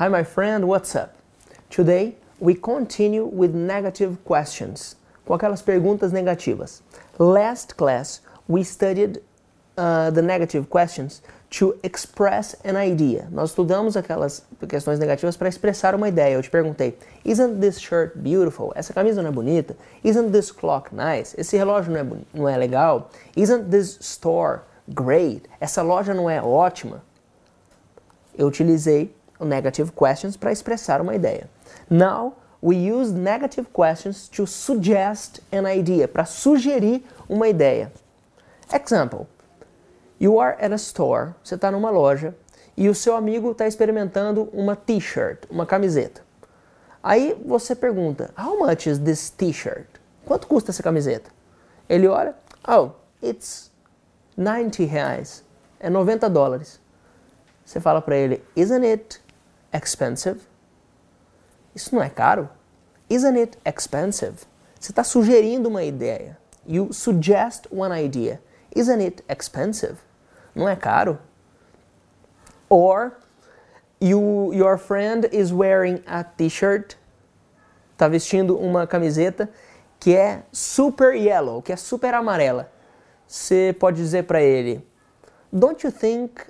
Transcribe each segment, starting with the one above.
Hi, my friend, what's up? Today we continue with negative questions, com aquelas perguntas negativas. Last class we studied uh, the negative questions to express an idea. Nós estudamos aquelas questões negativas para expressar uma ideia. Eu te perguntei: Isn't this shirt beautiful? Essa camisa não é bonita? Isn't this clock nice? Esse relógio não é, não é legal? Isn't this store great? Essa loja não é ótima? Eu utilizei negative questions para expressar uma ideia. Now we use negative questions to suggest an idea, para sugerir uma ideia. Example: You are at a store, você está numa loja e o seu amigo está experimentando uma t-shirt, uma camiseta. Aí você pergunta: How much is this t-shirt? Quanto custa essa camiseta? Ele olha: Oh, it's 90 reais. É 90 dólares. Você fala para ele: Isn't it expensive? Isso não é caro? Isn't it expensive? Você está sugerindo uma ideia. You suggest one idea. Isn't it expensive? Não é caro? Or you, your friend is wearing a t-shirt, está vestindo uma camiseta que é super yellow, que é super amarela. Você pode dizer para ele: Don't you think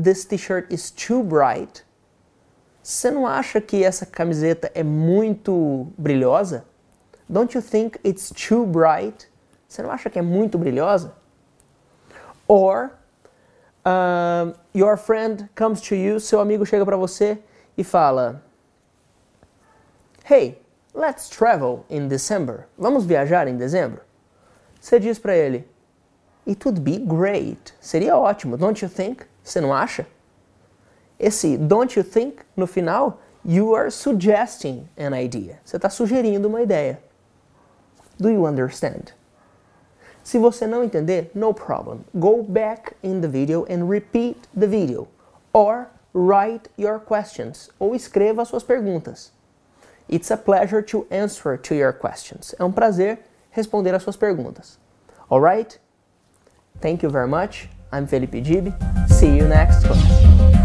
this t-shirt is too bright? Você não acha que essa camiseta é muito brilhosa? Don't you think it's too bright? Você não acha que é muito brilhosa? Or uh, your friend comes to you, seu amigo chega para você e fala: Hey, let's travel in December. Vamos viajar em dezembro? Você diz para ele: It would be great. Seria ótimo, don't you think? Você não acha? Esse don't you think no final, you are suggesting an idea. Você está sugerindo uma ideia. Do you understand? Se você não entender, no problem. Go back in the video and repeat the video. Or write your questions. Ou escreva suas perguntas. It's a pleasure to answer to your questions. É um prazer responder às suas perguntas. Alright? Thank you very much. I'm Felipe Gibi. See you next class.